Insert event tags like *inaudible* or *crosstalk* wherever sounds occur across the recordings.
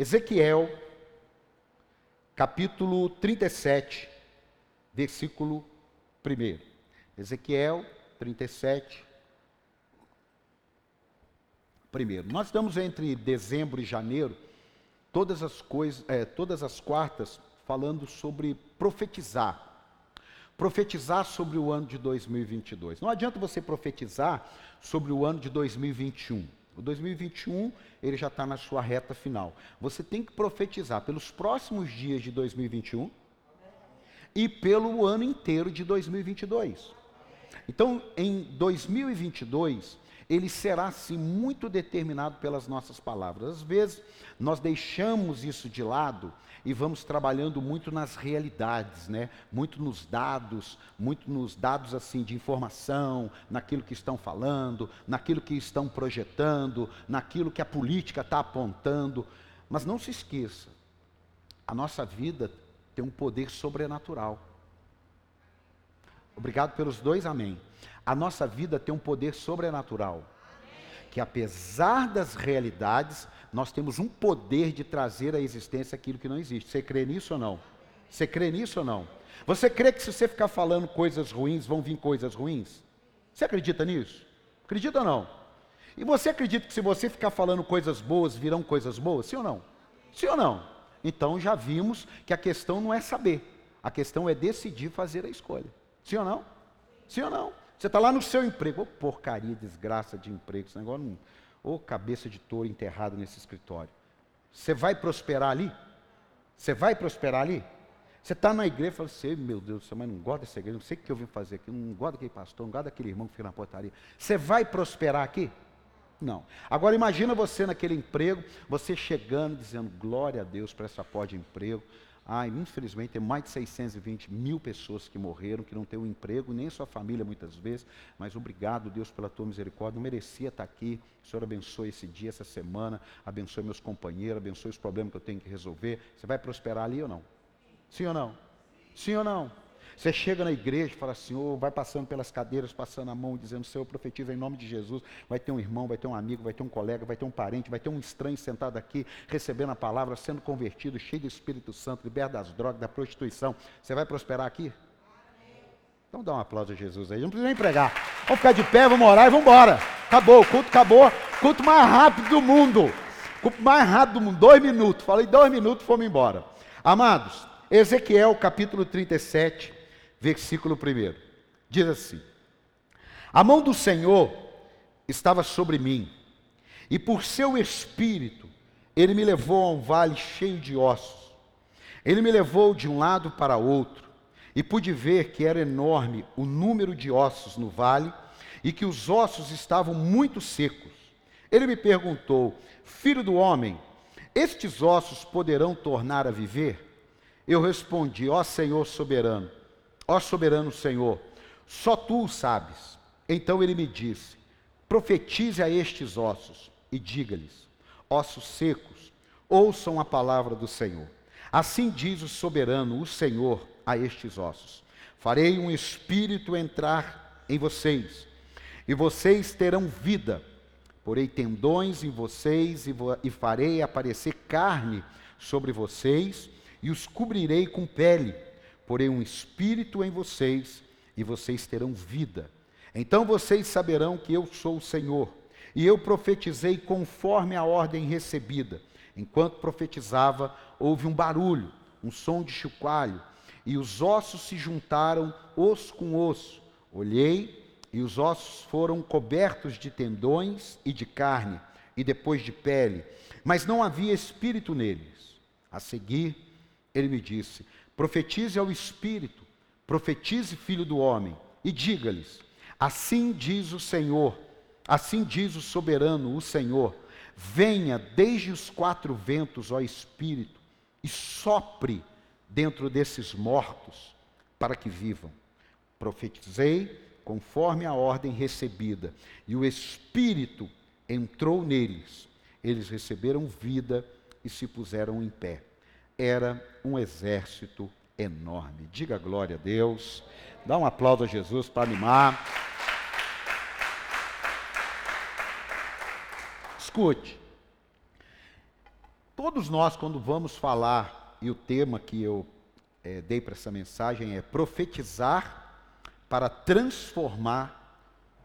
Ezequiel, capítulo 37, versículo 1. Ezequiel 37, primeiro. Nós estamos entre dezembro e janeiro, todas as coisas, é, todas as quartas, falando sobre profetizar. Profetizar sobre o ano de 2022. Não adianta você profetizar sobre o ano de 2021. O 2021 ele já está na sua reta final. Você tem que profetizar pelos próximos dias de 2021 e pelo ano inteiro de 2022. Então, em 2022, ele será sim muito determinado pelas nossas palavras. Às vezes nós deixamos isso de lado e vamos trabalhando muito nas realidades, né? Muito nos dados, muito nos dados assim de informação, naquilo que estão falando, naquilo que estão projetando, naquilo que a política está apontando. Mas não se esqueça, a nossa vida tem um poder sobrenatural. Obrigado pelos dois amém. A nossa vida tem um poder sobrenatural. Que apesar das realidades, nós temos um poder de trazer à existência aquilo que não existe. Você crê nisso ou não? Você crê nisso ou não? Você crê que se você ficar falando coisas ruins, vão vir coisas ruins? Você acredita nisso? Acredita ou não? E você acredita que se você ficar falando coisas boas, virão coisas boas? Sim ou não? Sim ou não? Então já vimos que a questão não é saber, a questão é decidir fazer a escolha. Sim ou não? Sim ou não? Você está lá no seu emprego, porcaria, desgraça de emprego, esse negócio não. Ô oh, cabeça de touro enterrado nesse escritório. Você vai prosperar ali? Você vai prosperar ali? Você está na igreja e fala assim, meu Deus do céu, mas não gosto dessa igreja, não sei o que eu vim fazer aqui, não gosto daquele pastor, não gosto daquele irmão que fica na portaria. Você vai prosperar aqui? Não. Agora imagina você naquele emprego, você chegando dizendo glória a Deus para essa porta de emprego. Ah, infelizmente tem mais de 620 mil pessoas que morreram, que não têm um emprego, nem sua família muitas vezes, mas obrigado, Deus, pela tua misericórdia. Não merecia estar aqui. O Senhor abençoe esse dia, essa semana, abençoe meus companheiros, abençoe os problemas que eu tenho que resolver. Você vai prosperar ali ou não? Sim ou não? Sim ou não? Você chega na igreja e fala oh, vai passando pelas cadeiras, passando a mão, dizendo, Senhor, profetiza em nome de Jesus. Vai ter um irmão, vai ter um amigo, vai ter um colega, vai ter um parente, vai ter um estranho sentado aqui, recebendo a palavra, sendo convertido, cheio do Espírito Santo, liberto das drogas, da prostituição. Você vai prosperar aqui? Então dá um aplauso a Jesus aí. Não precisa nem pregar. Vamos ficar de pé, vamos orar e vamos embora. Acabou, o culto acabou. Culto mais rápido do mundo. Culto mais rápido do mundo. Dois minutos. Falei dois minutos, fomos embora. Amados, Ezequiel capítulo 37 versículo 1. Diz assim: A mão do Senhor estava sobre mim, e por seu espírito ele me levou a um vale cheio de ossos. Ele me levou de um lado para outro, e pude ver que era enorme o número de ossos no vale, e que os ossos estavam muito secos. Ele me perguntou: Filho do homem, estes ossos poderão tornar a viver? Eu respondi: Ó Senhor soberano, Ó soberano Senhor, só tu o sabes. Então ele me disse: Profetize a estes ossos e diga-lhes: Ossos secos, ouçam a palavra do Senhor. Assim diz o soberano, o Senhor, a estes ossos: Farei um espírito entrar em vocês, e vocês terão vida. Porei tendões em vocês e, e farei aparecer carne sobre vocês, e os cobrirei com pele porei um espírito em vocês e vocês terão vida. Então vocês saberão que eu sou o Senhor. E eu profetizei conforme a ordem recebida. Enquanto profetizava, houve um barulho, um som de chocalho, e os ossos se juntaram osso com osso. Olhei, e os ossos foram cobertos de tendões e de carne, e depois de pele, mas não havia espírito neles. A seguir, ele me disse: Profetize ao Espírito, profetize, filho do homem, e diga-lhes: Assim diz o Senhor, assim diz o soberano, o Senhor: Venha desde os quatro ventos, ó Espírito, e sopre dentro desses mortos, para que vivam. Profetizei conforme a ordem recebida, e o Espírito entrou neles. Eles receberam vida e se puseram em pé era um exército enorme. Diga glória a Deus. Dá um aplauso a Jesus para animar. Escute. Todos nós, quando vamos falar, e o tema que eu é, dei para essa mensagem é profetizar para transformar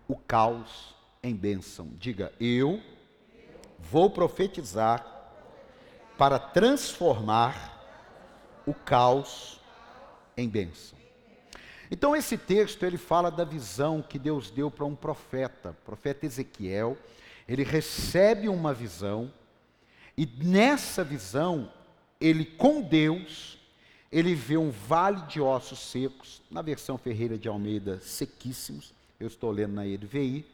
o caos em bênção. Diga, eu vou profetizar para transformar o caos em bênção. Então esse texto ele fala da visão que Deus deu para um profeta, o profeta Ezequiel. Ele recebe uma visão e nessa visão ele com Deus ele vê um vale de ossos secos, na versão Ferreira de Almeida, sequíssimos. Eu estou lendo na EDVI.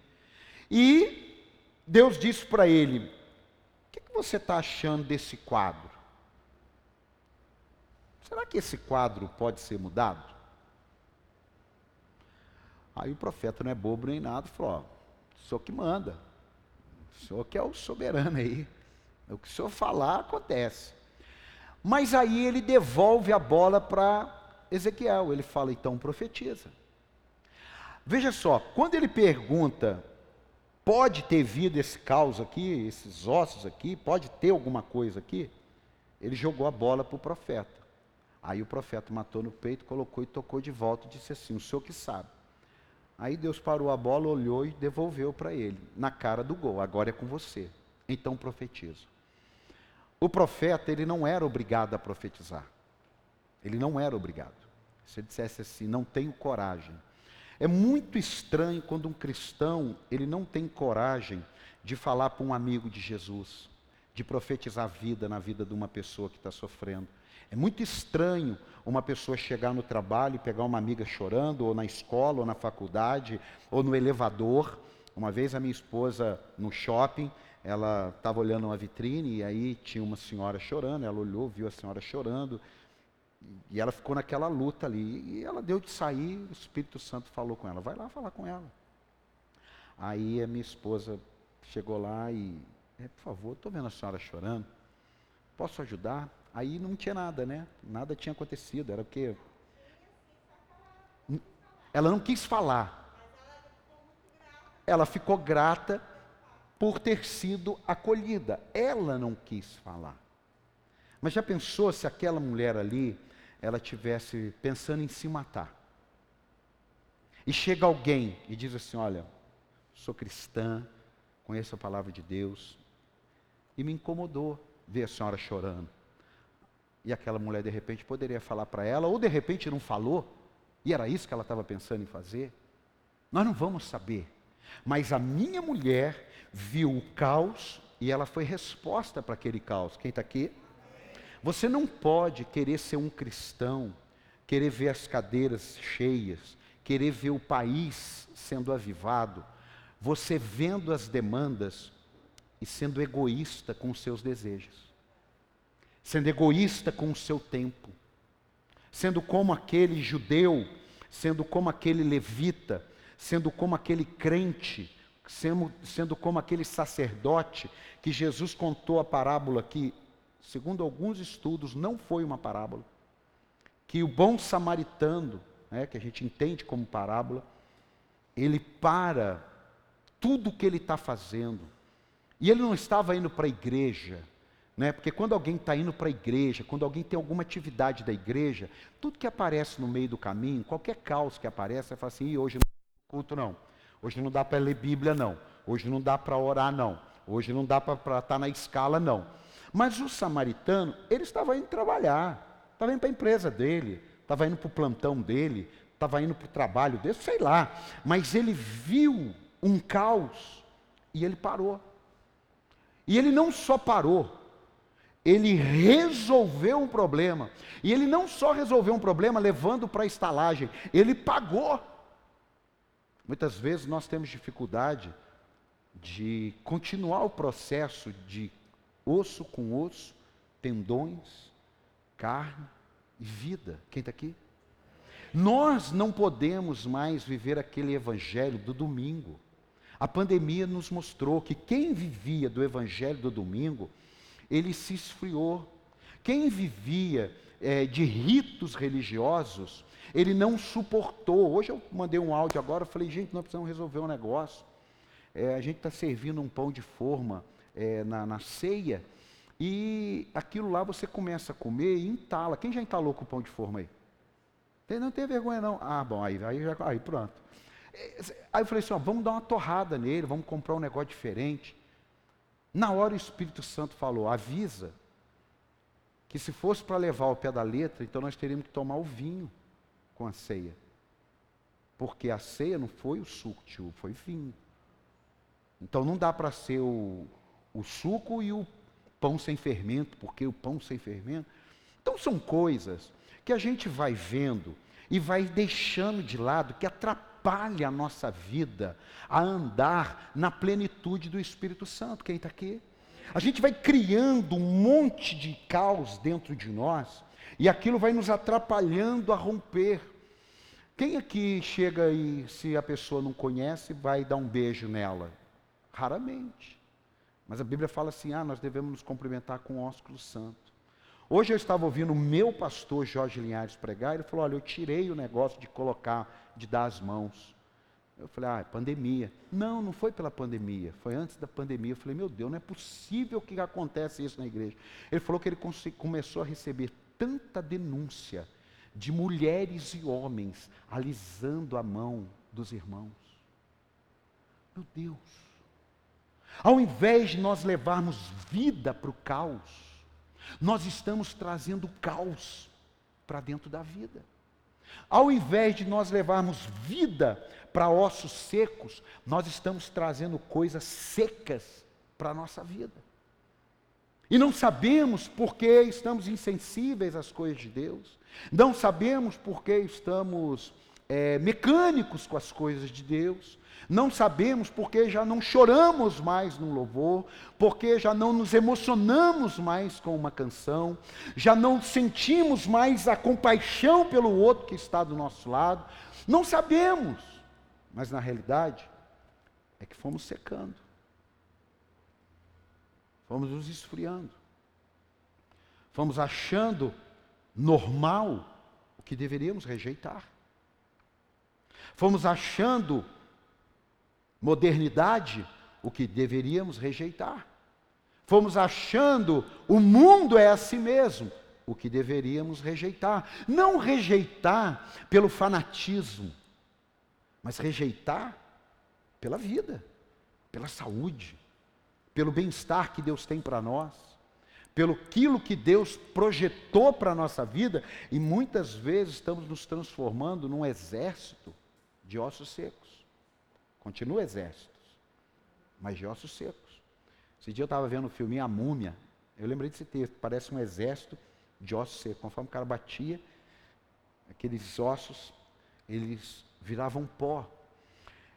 E Deus disse para ele: que, você está achando desse quadro? Será que esse quadro pode ser mudado? Aí o profeta não é bobo nem nada, falou: ó, o senhor que manda, o senhor que é o soberano aí, o que o senhor falar acontece. Mas aí ele devolve a bola para Ezequiel, ele fala: então profetiza. Veja só, quando ele pergunta, pode ter vindo esse caos aqui, esses ossos aqui, pode ter alguma coisa aqui? Ele jogou a bola para o profeta. Aí o profeta matou no peito, colocou e tocou de volta e disse assim: O senhor que sabe. Aí Deus parou a bola, olhou e devolveu para ele, na cara do gol: Agora é com você. Então profetizo. O profeta, ele não era obrigado a profetizar. Ele não era obrigado. Se ele dissesse assim: Não tenho coragem. É muito estranho quando um cristão, ele não tem coragem de falar para um amigo de Jesus, de profetizar vida na vida de uma pessoa que está sofrendo. É muito estranho uma pessoa chegar no trabalho e pegar uma amiga chorando, ou na escola, ou na faculdade, ou no elevador. Uma vez a minha esposa no shopping, ela estava olhando uma vitrine e aí tinha uma senhora chorando, ela olhou, viu a senhora chorando, e ela ficou naquela luta ali. E ela deu de sair, o Espírito Santo falou com ela, vai lá falar com ela. Aí a minha esposa chegou lá e, é, por favor, estou vendo a senhora chorando, posso ajudar? Aí não tinha nada, né? Nada tinha acontecido, era o quê? Ela não quis falar. Ela ficou grata por ter sido acolhida. Ela não quis falar. Mas já pensou se aquela mulher ali, ela tivesse pensando em se matar? E chega alguém e diz assim: Olha, sou cristã, conheço a palavra de Deus, e me incomodou ver a senhora chorando. E aquela mulher de repente poderia falar para ela, ou de repente não falou, e era isso que ela estava pensando em fazer. Nós não vamos saber. Mas a minha mulher viu o caos e ela foi resposta para aquele caos. Quem está aqui? Você não pode querer ser um cristão, querer ver as cadeiras cheias, querer ver o país sendo avivado, você vendo as demandas e sendo egoísta com os seus desejos sendo egoísta com o seu tempo, sendo como aquele judeu, sendo como aquele levita, sendo como aquele crente, sendo, como aquele sacerdote que Jesus contou a parábola que, segundo alguns estudos, não foi uma parábola, que o bom samaritano, né, que a gente entende como parábola, ele para tudo o que ele está fazendo, e ele não estava indo para a igreja, né? Porque quando alguém está indo para a igreja, quando alguém tem alguma atividade da igreja, tudo que aparece no meio do caminho, qualquer caos que aparece, você fala assim, hoje não culto não, hoje não dá para ler Bíblia não, hoje não dá para orar não, hoje não dá para estar tá na escala não. Mas o samaritano, ele estava indo trabalhar, estava indo para a empresa dele, estava indo para o plantão dele, estava indo para o trabalho dele, sei lá. Mas ele viu um caos e ele parou. E ele não só parou, ele resolveu um problema. E ele não só resolveu um problema levando para a estalagem, ele pagou. Muitas vezes nós temos dificuldade de continuar o processo de osso com osso, tendões, carne e vida. Quem está aqui? Nós não podemos mais viver aquele evangelho do domingo. A pandemia nos mostrou que quem vivia do evangelho do domingo ele se esfriou. Quem vivia é, de ritos religiosos, ele não suportou. Hoje eu mandei um áudio agora, falei, gente, nós precisamos resolver um negócio. É, a gente está servindo um pão de forma é, na, na ceia, E aquilo lá você começa a comer e entala. Quem já entalou com o pão de forma aí? Não tem vergonha não. Ah, bom, aí, aí, já, aí pronto. Aí eu falei assim, ó, vamos dar uma torrada nele, vamos comprar um negócio diferente. Na hora o Espírito Santo falou, avisa que se fosse para levar o pé da letra, então nós teríamos que tomar o vinho com a ceia. Porque a ceia não foi o suco foi vinho. Então não dá para ser o, o suco e o pão sem fermento, porque o pão sem fermento. Então são coisas que a gente vai vendo e vai deixando de lado que atrapalha a nossa vida a andar na plenitude do Espírito Santo. Quem está aqui? A gente vai criando um monte de caos dentro de nós e aquilo vai nos atrapalhando a romper. Quem aqui chega e, se a pessoa não conhece, vai dar um beijo nela? Raramente. Mas a Bíblia fala assim: ah, nós devemos nos cumprimentar com o ósculo santo. Hoje eu estava ouvindo o meu pastor Jorge Linhares pregar, ele falou: olha, eu tirei o negócio de colocar, de dar as mãos. Eu falei, ah, é pandemia. Não, não foi pela pandemia, foi antes da pandemia. Eu falei, meu Deus, não é possível que acontece isso na igreja. Ele falou que ele começou a receber tanta denúncia de mulheres e homens alisando a mão dos irmãos. Meu Deus. Ao invés de nós levarmos vida para o caos, nós estamos trazendo caos para dentro da vida. Ao invés de nós levarmos vida para ossos secos, nós estamos trazendo coisas secas para a nossa vida. E não sabemos por que estamos insensíveis às coisas de Deus, não sabemos por que estamos é, mecânicos com as coisas de Deus, não sabemos porque já não choramos mais no louvor, porque já não nos emocionamos mais com uma canção, já não sentimos mais a compaixão pelo outro que está do nosso lado. Não sabemos, mas na realidade é que fomos secando, fomos nos esfriando, fomos achando normal o que deveríamos rejeitar, fomos achando modernidade o que deveríamos rejeitar. Fomos achando o mundo é assim mesmo, o que deveríamos rejeitar. Não rejeitar pelo fanatismo, mas rejeitar pela vida, pela saúde, pelo bem-estar que Deus tem para nós, pelo aquilo que Deus projetou para a nossa vida, e muitas vezes estamos nos transformando num exército de ossos secos. Continua exércitos, mas de ossos secos. Esse dia eu estava vendo o filme A Múmia, eu lembrei desse texto, parece um exército de ossos secos. Conforme o cara batia, aqueles ossos, eles viravam pó.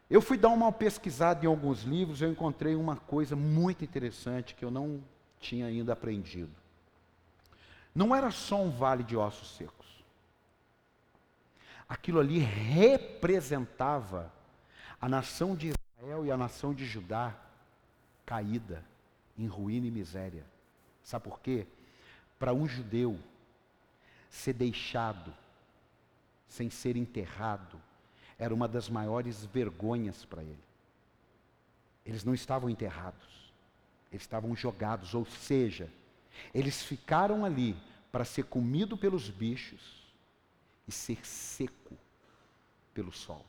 Eu fui dar uma pesquisada em alguns livros, eu encontrei uma coisa muito interessante que eu não tinha ainda aprendido. Não era só um vale de ossos secos. Aquilo ali representava a nação de Israel e a nação de Judá caída em ruína e miséria. Sabe por quê? Para um judeu ser deixado sem ser enterrado era uma das maiores vergonhas para ele. Eles não estavam enterrados, eles estavam jogados, ou seja, eles ficaram ali para ser comido pelos bichos e ser seco pelo sol.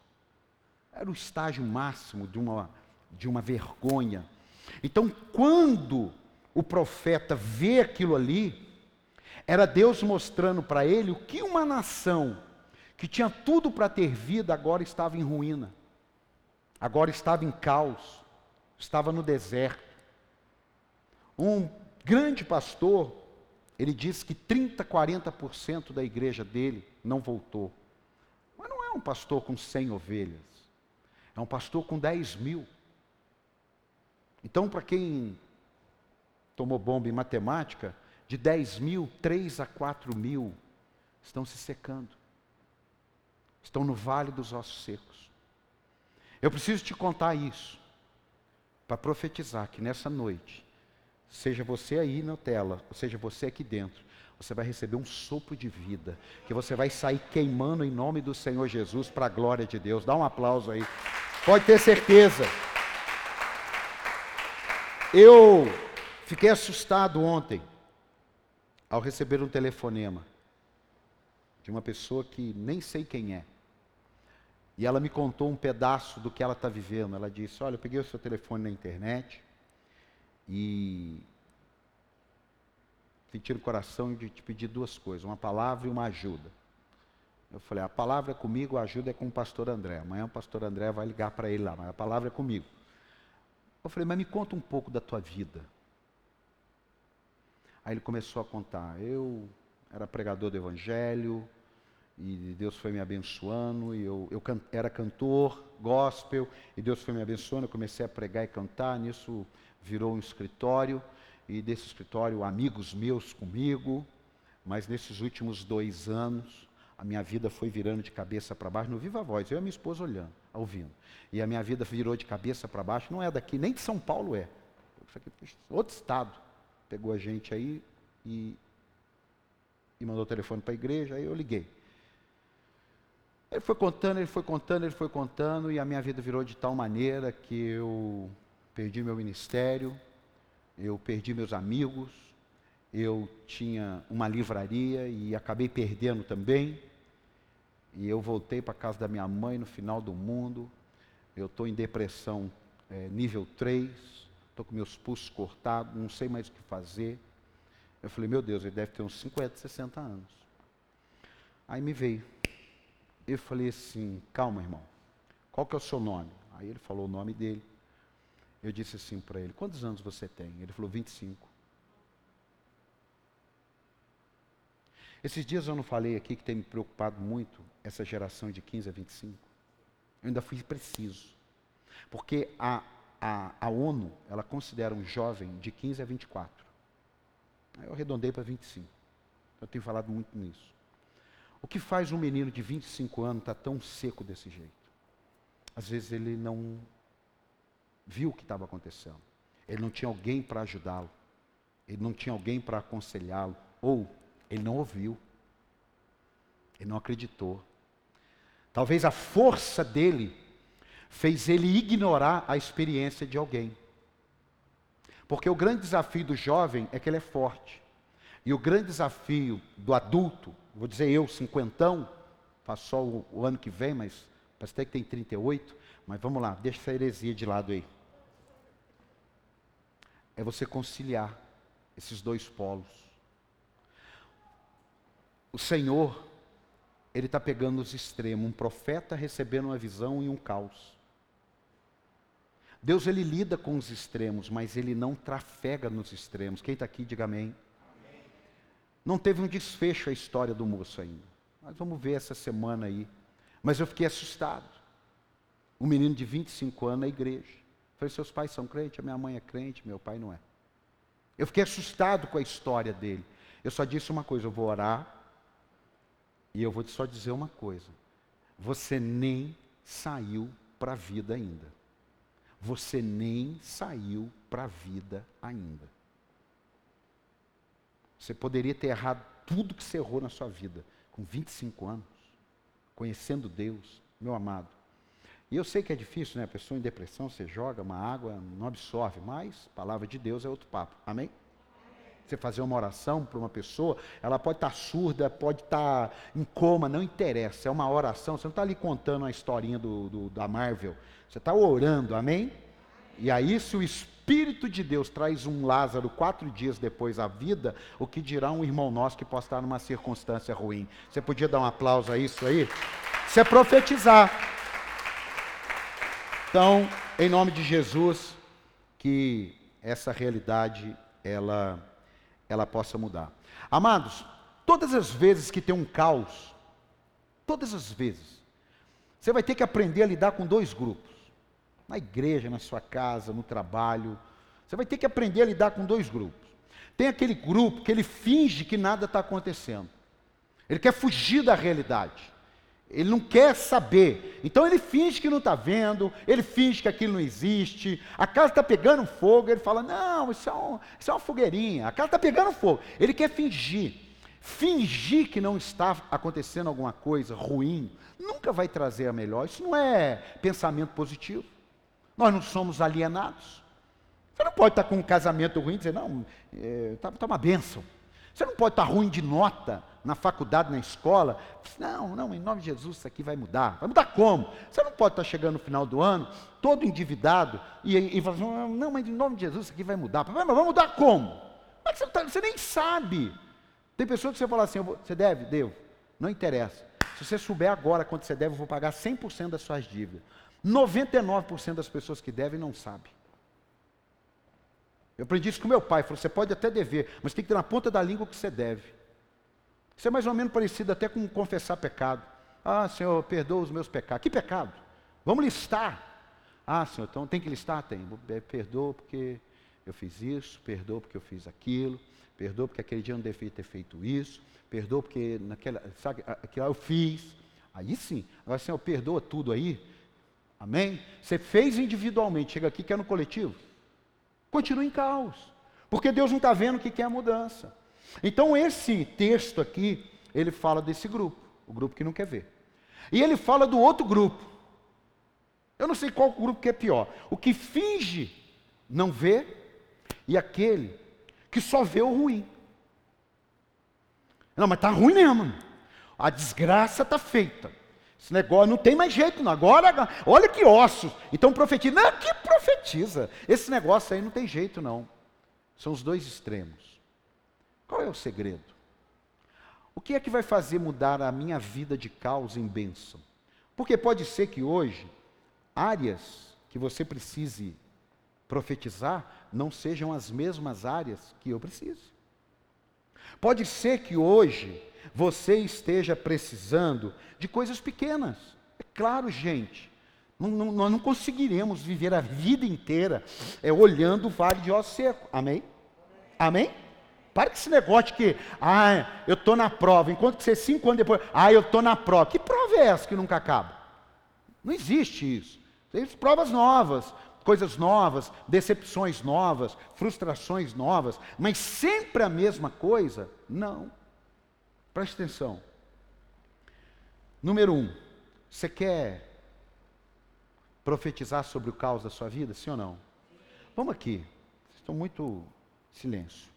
Era o estágio máximo de uma, de uma vergonha. Então, quando o profeta vê aquilo ali, era Deus mostrando para ele o que uma nação que tinha tudo para ter vida agora estava em ruína, agora estava em caos, estava no deserto. Um grande pastor, ele disse que 30, 40% da igreja dele não voltou. Mas não é um pastor com 100 ovelhas. É um pastor com 10 mil. Então, para quem tomou bomba em matemática, de 10 mil, 3 a 4 mil estão se secando. Estão no vale dos ossos secos. Eu preciso te contar isso, para profetizar que nessa noite, seja você aí na tela, ou seja você aqui dentro, você vai receber um sopro de vida, que você vai sair queimando em nome do Senhor Jesus para a glória de Deus. Dá um aplauso aí. Pode ter certeza. Eu Fiquei assustado ontem ao receber um telefonema de uma pessoa que nem sei quem é. E ela me contou um pedaço do que ela está vivendo. Ela disse: Olha, eu peguei o seu telefone na internet e senti no coração de te pedir duas coisas: uma palavra e uma ajuda. Eu falei: a palavra é comigo, a ajuda é com o pastor André. Amanhã o pastor André vai ligar para ele lá, mas a palavra é comigo. Eu falei: mas me conta um pouco da tua vida. Aí ele começou a contar: eu era pregador do evangelho, e Deus foi me abençoando, e eu, eu can, era cantor, gospel, e Deus foi me abençoando, eu comecei a pregar e cantar, nisso virou um escritório, e desse escritório amigos meus comigo, mas nesses últimos dois anos, a minha vida foi virando de cabeça para baixo, no Viva Voz, eu e a minha esposa olhando, ouvindo, e a minha vida virou de cabeça para baixo, não é daqui, nem de São Paulo é, outro estado, pegou a gente aí e, e mandou o telefone para a igreja, aí eu liguei. Ele foi contando, ele foi contando, ele foi contando, e a minha vida virou de tal maneira que eu perdi meu ministério, eu perdi meus amigos, eu tinha uma livraria e acabei perdendo também. E eu voltei para casa da minha mãe no final do mundo. Eu estou em depressão é, nível 3, estou com meus pulsos cortados, não sei mais o que fazer. Eu falei, meu Deus, ele deve ter uns 50, 60 anos. Aí me veio eu falei assim: calma, irmão, qual que é o seu nome? Aí ele falou o nome dele. Eu disse assim para ele: quantos anos você tem? Ele falou: 25. Esses dias eu não falei aqui que tem me preocupado muito essa geração de 15 a 25. Eu ainda fui preciso. Porque a, a, a ONU, ela considera um jovem de 15 a 24. Aí eu arredondei para 25. Eu tenho falado muito nisso. O que faz um menino de 25 anos estar tá tão seco desse jeito? Às vezes ele não viu o que estava acontecendo. Ele não tinha alguém para ajudá-lo. Ele não tinha alguém para aconselhá-lo. Ou ele não ouviu. Ele não acreditou. Talvez a força dele fez ele ignorar a experiência de alguém. Porque o grande desafio do jovem é que ele é forte. E o grande desafio do adulto vou dizer eu, cinquentão, faço só o, o ano que vem, mas parece até que tem 38, mas vamos lá, deixa essa heresia de lado aí. É você conciliar esses dois polos. O Senhor, Ele está pegando os extremos, um profeta recebendo uma visão e um caos. Deus, Ele lida com os extremos, mas Ele não trafega nos extremos. Quem está aqui, diga amém. Não teve um desfecho a história do moço ainda. Mas vamos ver essa semana aí. Mas eu fiquei assustado. Um menino de 25 anos na igreja. Falei, seus pais são crentes? A minha mãe é crente, meu pai não é. Eu fiquei assustado com a história dele. Eu só disse uma coisa, eu vou orar e eu vou só dizer uma coisa. Você nem saiu para a vida ainda. Você nem saiu para a vida ainda. Você poderia ter errado tudo que você errou na sua vida, com 25 anos, conhecendo Deus, meu amado. E eu sei que é difícil, né? A pessoa em depressão, você joga uma água, não absorve, mas palavra de Deus é outro papo. Amém? Você fazer uma oração para uma pessoa, ela pode estar surda, pode estar em coma, não interessa. É uma oração, você não está ali contando a historinha do, do, da Marvel. Você está orando, amém? E aí, se o Espírito de Deus traz um Lázaro quatro dias depois à vida, o que dirá um irmão nosso que possa estar numa circunstância ruim? Você podia dar um aplauso a isso aí? Isso é profetizar. Então, em nome de Jesus, que essa realidade ela, ela possa mudar. Amados, todas as vezes que tem um caos, todas as vezes, você vai ter que aprender a lidar com dois grupos na igreja, na sua casa, no trabalho. Você vai ter que aprender a lidar com dois grupos. Tem aquele grupo que ele finge que nada está acontecendo. Ele quer fugir da realidade. Ele não quer saber. Então ele finge que não está vendo, ele finge que aquilo não existe. A casa está pegando fogo, ele fala: Não, isso é, um, isso é uma fogueirinha. A casa está pegando fogo. Ele quer fingir. Fingir que não está acontecendo alguma coisa ruim nunca vai trazer a melhor. Isso não é pensamento positivo. Nós não somos alienados. Você não pode estar com um casamento ruim e dizer, não, está é, tá, tá uma bênção. Você não pode estar ruim de nota na faculdade, na escola. Não, não, em nome de Jesus isso aqui vai mudar. Vai mudar como? Você não pode estar chegando no final do ano, todo endividado, e, e falar assim, não, mas em nome de Jesus isso aqui vai mudar. Mas vai mudar como? Mas você, tá, você nem sabe. Tem pessoas que você fala assim, vou, você deve? Devo. Não interessa. Se você souber agora quanto você deve, eu vou pagar 100% das suas dívidas. 99% das pessoas que devem não sabem. Eu aprendi isso com meu pai. Falou: você pode até dever, mas tem que ter na ponta da língua o que você deve. Isso é mais ou menos parecido até com confessar pecado. Ah, Senhor, perdoa os meus pecados. Que pecado? Vamos listar. Ah, Senhor, então tem que listar? Tem. Perdoa porque eu fiz isso, perdoa porque eu fiz aquilo, perdoa porque aquele dia eu não devia ter feito isso, perdoa porque naquela, sabe, aquilo eu fiz. Aí sim. Agora, Senhor, perdoa tudo aí. Amém? Você fez individualmente, chega aqui, quer no coletivo continua em caos. Porque Deus não está vendo que é a mudança. Então, esse texto aqui, ele fala desse grupo, o grupo que não quer ver. E ele fala do outro grupo. Eu não sei qual grupo que é pior. O que finge não ver e aquele que só vê o ruim. Não, mas está ruim mesmo. A desgraça está feita. Esse negócio não tem mais jeito, não. Agora, olha que ossos. Então profetiza. Não, que profetiza. Esse negócio aí não tem jeito, não. São os dois extremos. Qual é o segredo? O que é que vai fazer mudar a minha vida de caos em bênção? Porque pode ser que hoje, áreas que você precise profetizar não sejam as mesmas áreas que eu preciso. Pode ser que hoje você esteja precisando de coisas pequenas. É claro, gente. Não, não, nós não conseguiremos viver a vida inteira é, olhando o vale de osso seco. Amém? Amém? Para com esse negócio de que, ah, eu estou na prova, enquanto você cinco anos depois, ah, eu estou na prova. Que prova é essa que nunca acaba? Não existe isso. Tem provas novas, coisas novas, decepções novas, frustrações novas, mas sempre a mesma coisa? Não. Preste atenção. Número um, você quer profetizar sobre o caos da sua vida, sim ou não? Vamos aqui. Estou muito silêncio.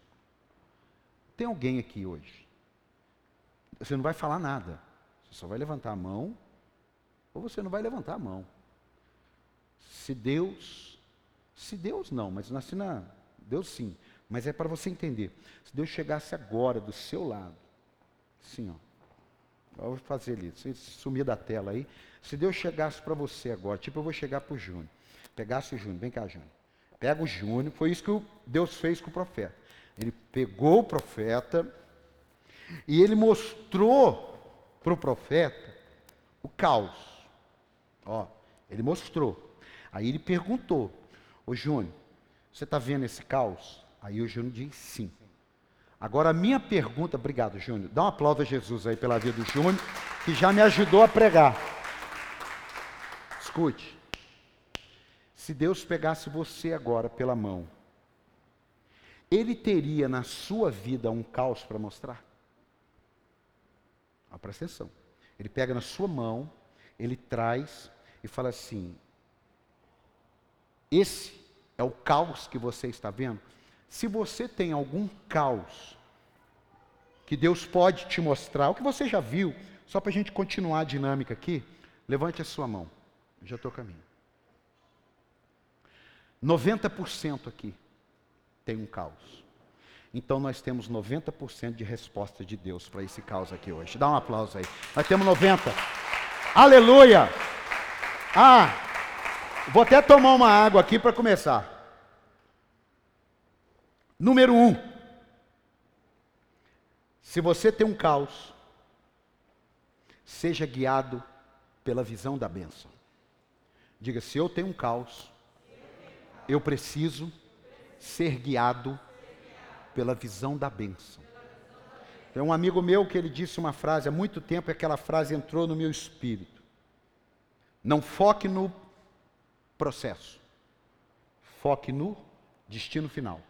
Tem alguém aqui hoje? Você não vai falar nada. Você só vai levantar a mão, ou você não vai levantar a mão. Se Deus, se Deus não, mas na Deus sim, mas é para você entender. Se Deus chegasse agora do seu lado Sim, ó. Eu vou fazer ali, se sumir da tela aí. Se Deus chegasse para você agora, tipo eu vou chegar para o Júnior. Pegasse o Júnior, vem cá, Júnior. Pega o Júnior, foi isso que Deus fez com o profeta. Ele pegou o profeta e ele mostrou para o profeta o caos. Ó, ele mostrou. Aí ele perguntou: Ô Júnior, você está vendo esse caos? Aí o Júnior disse sim. Agora, a minha pergunta, obrigado, Júnior. Dá um aplauso a Jesus aí pela vida do Júnior, que já me ajudou a pregar. Escute. Se Deus pegasse você agora pela mão, Ele teria na sua vida um caos para mostrar? Ah, presta atenção. Ele pega na sua mão, ele traz e fala assim: Esse é o caos que você está vendo? Se você tem algum caos que Deus pode te mostrar, o que você já viu, só para a gente continuar a dinâmica aqui, levante a sua mão. Já estou caminhando. 90% aqui tem um caos. Então nós temos 90% de resposta de Deus para esse caos aqui hoje. Dá um aplauso aí. Nós temos 90. Aleluia! Ah, vou até tomar uma água aqui para começar. Número um, se você tem um caos, seja guiado pela visão da bênção. Diga, se eu tenho um caos, eu preciso ser guiado pela visão da bênção. Tem um amigo meu que ele disse uma frase há muito tempo e aquela frase entrou no meu espírito. Não foque no processo, foque no destino final.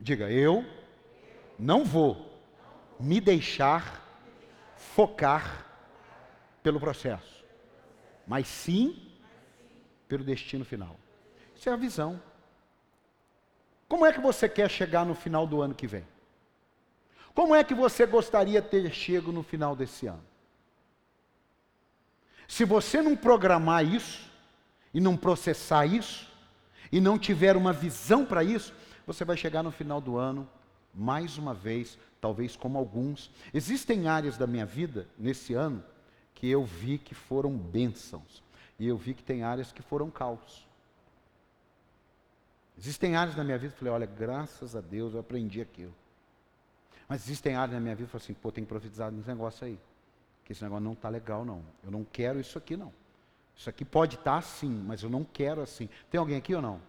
Diga, eu não vou me deixar focar pelo processo, mas sim pelo destino final. Isso é a visão. Como é que você quer chegar no final do ano que vem? Como é que você gostaria de ter chego no final desse ano? Se você não programar isso, e não processar isso, e não tiver uma visão para isso, você vai chegar no final do ano, mais uma vez, talvez como alguns. Existem áreas da minha vida, nesse ano, que eu vi que foram bênçãos, e eu vi que tem áreas que foram caos. Existem áreas na minha vida que eu falei, olha, graças a Deus eu aprendi aquilo. Mas existem áreas na minha vida que eu falei assim, pô, tem que profetizar nesse negócio aí. Que esse negócio não está legal, não. Eu não quero isso aqui, não. Isso aqui pode estar tá assim, mas eu não quero assim. Tem alguém aqui ou não?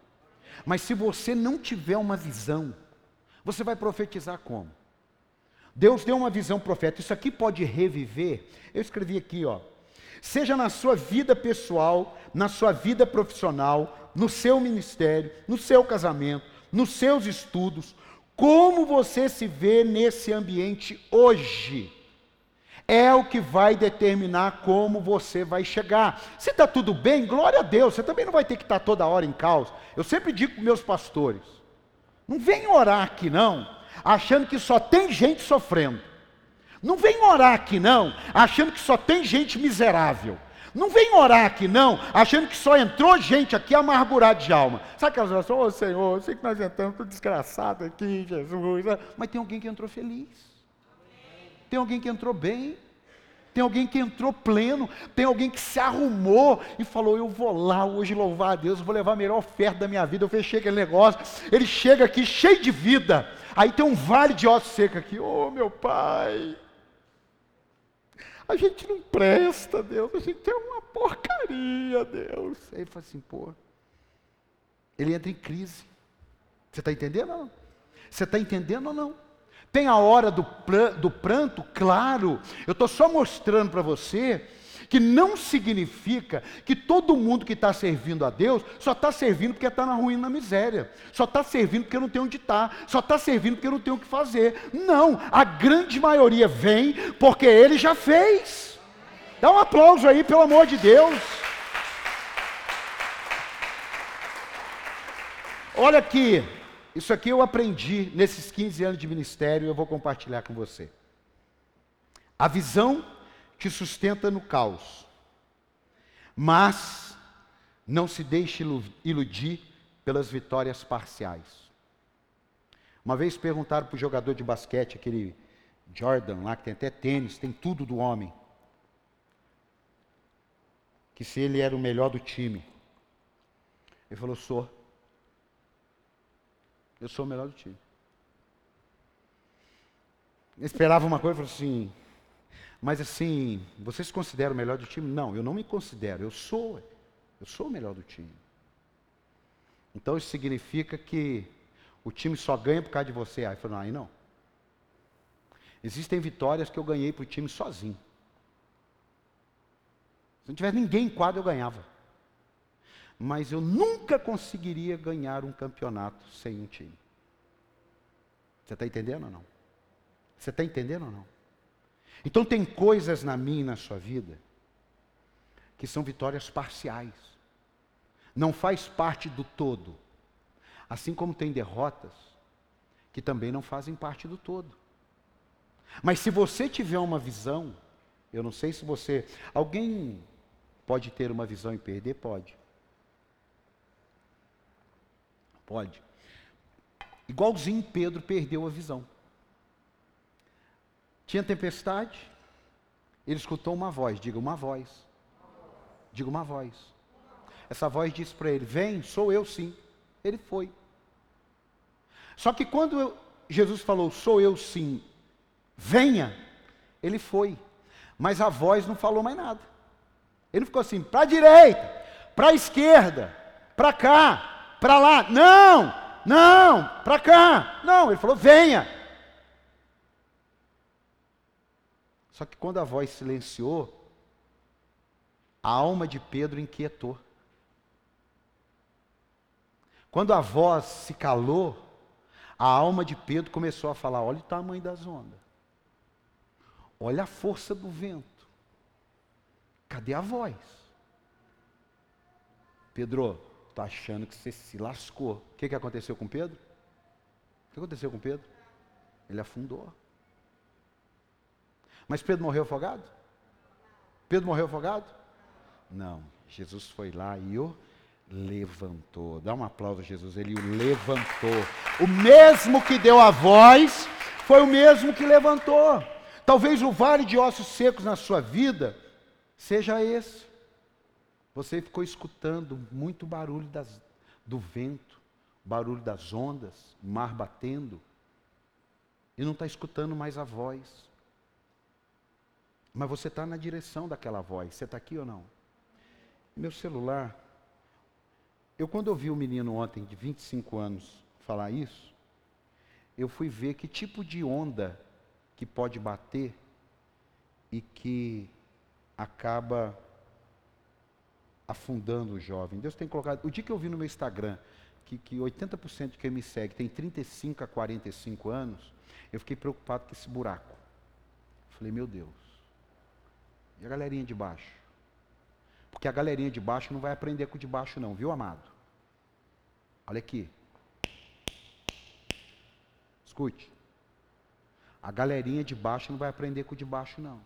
Mas se você não tiver uma visão, você vai profetizar como? Deus deu uma visão profética. Isso aqui pode reviver. Eu escrevi aqui, ó. Seja na sua vida pessoal, na sua vida profissional, no seu ministério, no seu casamento, nos seus estudos, como você se vê nesse ambiente hoje é o que vai determinar como você vai chegar. Se está tudo bem, glória a Deus, você também não vai ter que estar tá toda hora em caos. Eu sempre digo para meus pastores: não vem orar aqui não, achando que só tem gente sofrendo. Não vem orar aqui não, achando que só tem gente miserável. Não vem orar aqui não, achando que só entrou gente aqui amargurada de alma. Sabe aquelas orações, ô oh, Senhor, eu sei que nós entramos tudo desgraçado aqui, Jesus. Mas tem alguém que entrou feliz. Tem alguém que entrou bem. Tem alguém que entrou pleno. Tem alguém que se arrumou e falou: Eu vou lá hoje louvar a Deus, vou levar a melhor oferta da minha vida. Eu fechei aquele negócio. Ele chega aqui cheio de vida. Aí tem um vale de ossos seco aqui. Oh, meu pai. A gente não presta, Deus. A gente é uma porcaria, Deus. Aí ele fala assim: pô. Ele entra em crise. Você está entendendo ou não? Você está entendendo ou não? Tem a hora do, do pranto, claro. Eu estou só mostrando para você que não significa que todo mundo que está servindo a Deus só está servindo porque está na ruína, na miséria, só está servindo porque não tem onde estar, tá. só está servindo porque não tem o que fazer. Não, a grande maioria vem porque Ele já fez. Dá um aplauso aí, pelo amor de Deus. Olha aqui, isso aqui eu aprendi nesses 15 anos de ministério e eu vou compartilhar com você. A visão te sustenta no caos, mas não se deixe iludir pelas vitórias parciais. Uma vez perguntaram para o jogador de basquete, aquele Jordan lá, que tem até tênis, tem tudo do homem, que se ele era o melhor do time. Ele falou: sou. Eu sou o melhor do time. Eu esperava uma coisa e falou assim, mas assim, você se considera o melhor do time? Não, eu não me considero, eu sou. Eu sou o melhor do time. Então isso significa que o time só ganha por causa de você. Aí falou, não, aí não. Existem vitórias que eu ganhei para o time sozinho. Se não tivesse ninguém em quadro, eu ganhava mas eu nunca conseguiria ganhar um campeonato sem um time. Você está entendendo ou não? Você está entendendo ou não? Então tem coisas na minha e na sua vida que são vitórias parciais. Não faz parte do todo. Assim como tem derrotas que também não fazem parte do todo. Mas se você tiver uma visão, eu não sei se você. Alguém pode ter uma visão e perder? Pode. Pode. Igualzinho Pedro perdeu a visão. Tinha tempestade, ele escutou uma voz, diga uma voz. Diga uma voz. Essa voz disse para ele: Vem, sou eu sim. Ele foi. Só que quando Jesus falou: Sou eu sim, venha, ele foi. Mas a voz não falou mais nada. Ele ficou assim: para a direita, para a esquerda, para cá, para lá. Não, não, para cá. Não, ele falou: venha. Só que quando a voz silenciou, a alma de Pedro inquietou. Quando a voz se calou, a alma de Pedro começou a falar: olha o tamanho das ondas, olha a força do vento. Cadê a voz? Pedro, está achando que você se lascou. O que, que aconteceu com Pedro? O que aconteceu com Pedro? Ele afundou. Mas Pedro morreu afogado? Pedro morreu afogado? Não. Jesus foi lá e o levantou. Dá um aplauso a Jesus. Ele o levantou. O mesmo que deu a voz, foi o mesmo que levantou. Talvez o vale de ossos secos na sua vida seja esse. Você ficou escutando muito barulho das, do vento, barulho das ondas, mar batendo, e não está escutando mais a voz. Mas você está na direção daquela voz. Você está aqui ou não? Meu celular. Eu, quando ouvi o um menino ontem, de 25 anos, falar isso, eu fui ver que tipo de onda que pode bater e que acaba afundando o jovem. Deus tem colocado. O dia que eu vi no meu Instagram que, que 80% de quem me segue tem 35 a 45 anos, eu fiquei preocupado com esse buraco. Falei, meu Deus. E a galerinha de baixo? Porque a galerinha de baixo não vai aprender com o de baixo, não, viu, amado? Olha aqui. Escute. A galerinha de baixo não vai aprender com o de baixo, não.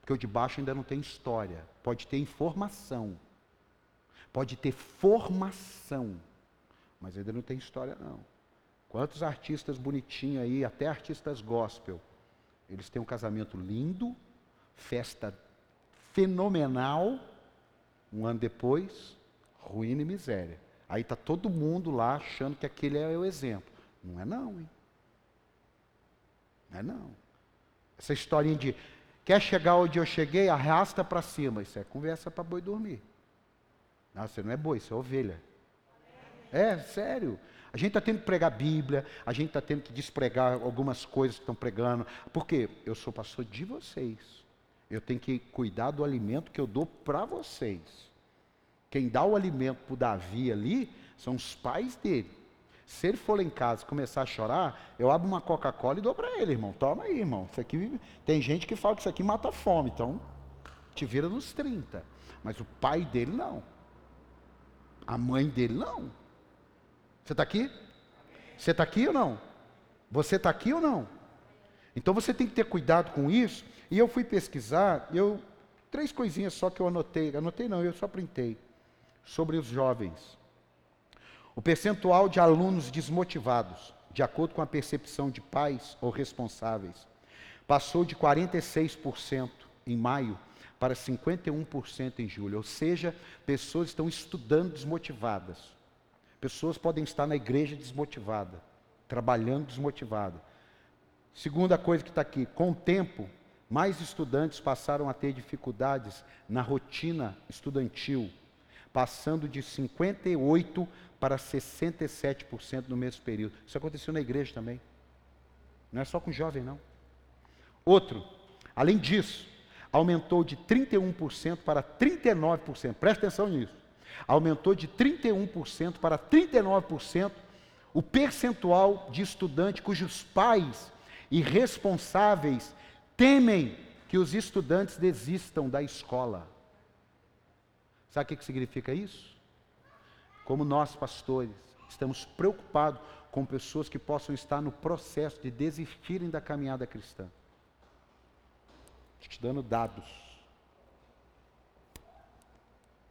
Porque o de baixo ainda não tem história. Pode ter informação Pode ter formação, mas ainda não tem história não. Quantos artistas bonitinhos aí, até artistas gospel, eles têm um casamento lindo, festa fenomenal, um ano depois, ruína e miséria. Aí está todo mundo lá achando que aquele é o exemplo. Não é não, hein? Não é não. Essa historinha de quer chegar onde eu cheguei, arrasta para cima. Isso é conversa para boi dormir. Não, você não é boi, você é ovelha. É, sério. A gente está tendo que pregar a Bíblia, a gente está tendo que despregar algumas coisas que estão pregando. Porque eu sou pastor de vocês. Eu tenho que cuidar do alimento que eu dou para vocês. Quem dá o alimento para o Davi ali são os pais dele. Se ele for lá em casa começar a chorar, eu abro uma Coca-Cola e dou para ele, irmão. Toma aí, irmão. Isso aqui, tem gente que fala que isso aqui mata a fome, então te vira nos 30. Mas o pai dele não. A mãe dele, não. Você está aqui? Você está aqui ou não? Você está aqui ou não? Então você tem que ter cuidado com isso. E eu fui pesquisar, eu três coisinhas só que eu anotei. Anotei não, eu só printei. Sobre os jovens. O percentual de alunos desmotivados, de acordo com a percepção de pais ou responsáveis, passou de 46% em maio para 51% em julho. Ou seja, pessoas estão estudando desmotivadas. Pessoas podem estar na igreja desmotivada, trabalhando desmotivada. Segunda coisa que está aqui, com o tempo, mais estudantes passaram a ter dificuldades na rotina estudantil, passando de 58% para 67% no mesmo período. Isso aconteceu na igreja também. Não é só com jovem, não. Outro, além disso, aumentou de 31% para 39%. Presta atenção nisso. Aumentou de 31% para 39% o percentual de estudante cujos pais e responsáveis temem que os estudantes desistam da escola. Sabe o que significa isso? Como nós, pastores, estamos preocupados com pessoas que possam estar no processo de desistirem da caminhada cristã. Estou te dando dados.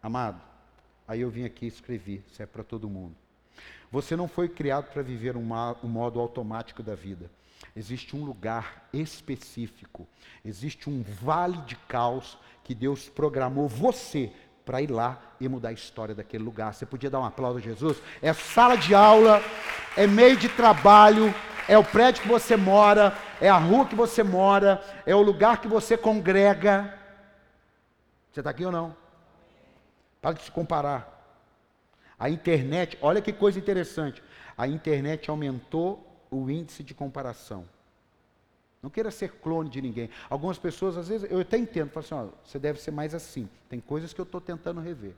Amado, aí eu vim aqui e escrevi, isso é para todo mundo. Você não foi criado para viver um, modo automático da vida. Existe um lugar específico, existe um vale de caos que Deus programou você para ir lá e mudar a história daquele lugar. Você podia dar um aplauso a Jesus? É sala de aula, é meio de trabalho, é o prédio que você mora, é a rua que você mora, é o lugar que você congrega. Você está aqui ou não? Para de se comparar. A internet, olha que coisa interessante. A internet aumentou o índice de comparação. Não queira ser clone de ninguém. Algumas pessoas, às vezes, eu até entendo, falo assim, ó, você deve ser mais assim. Tem coisas que eu estou tentando rever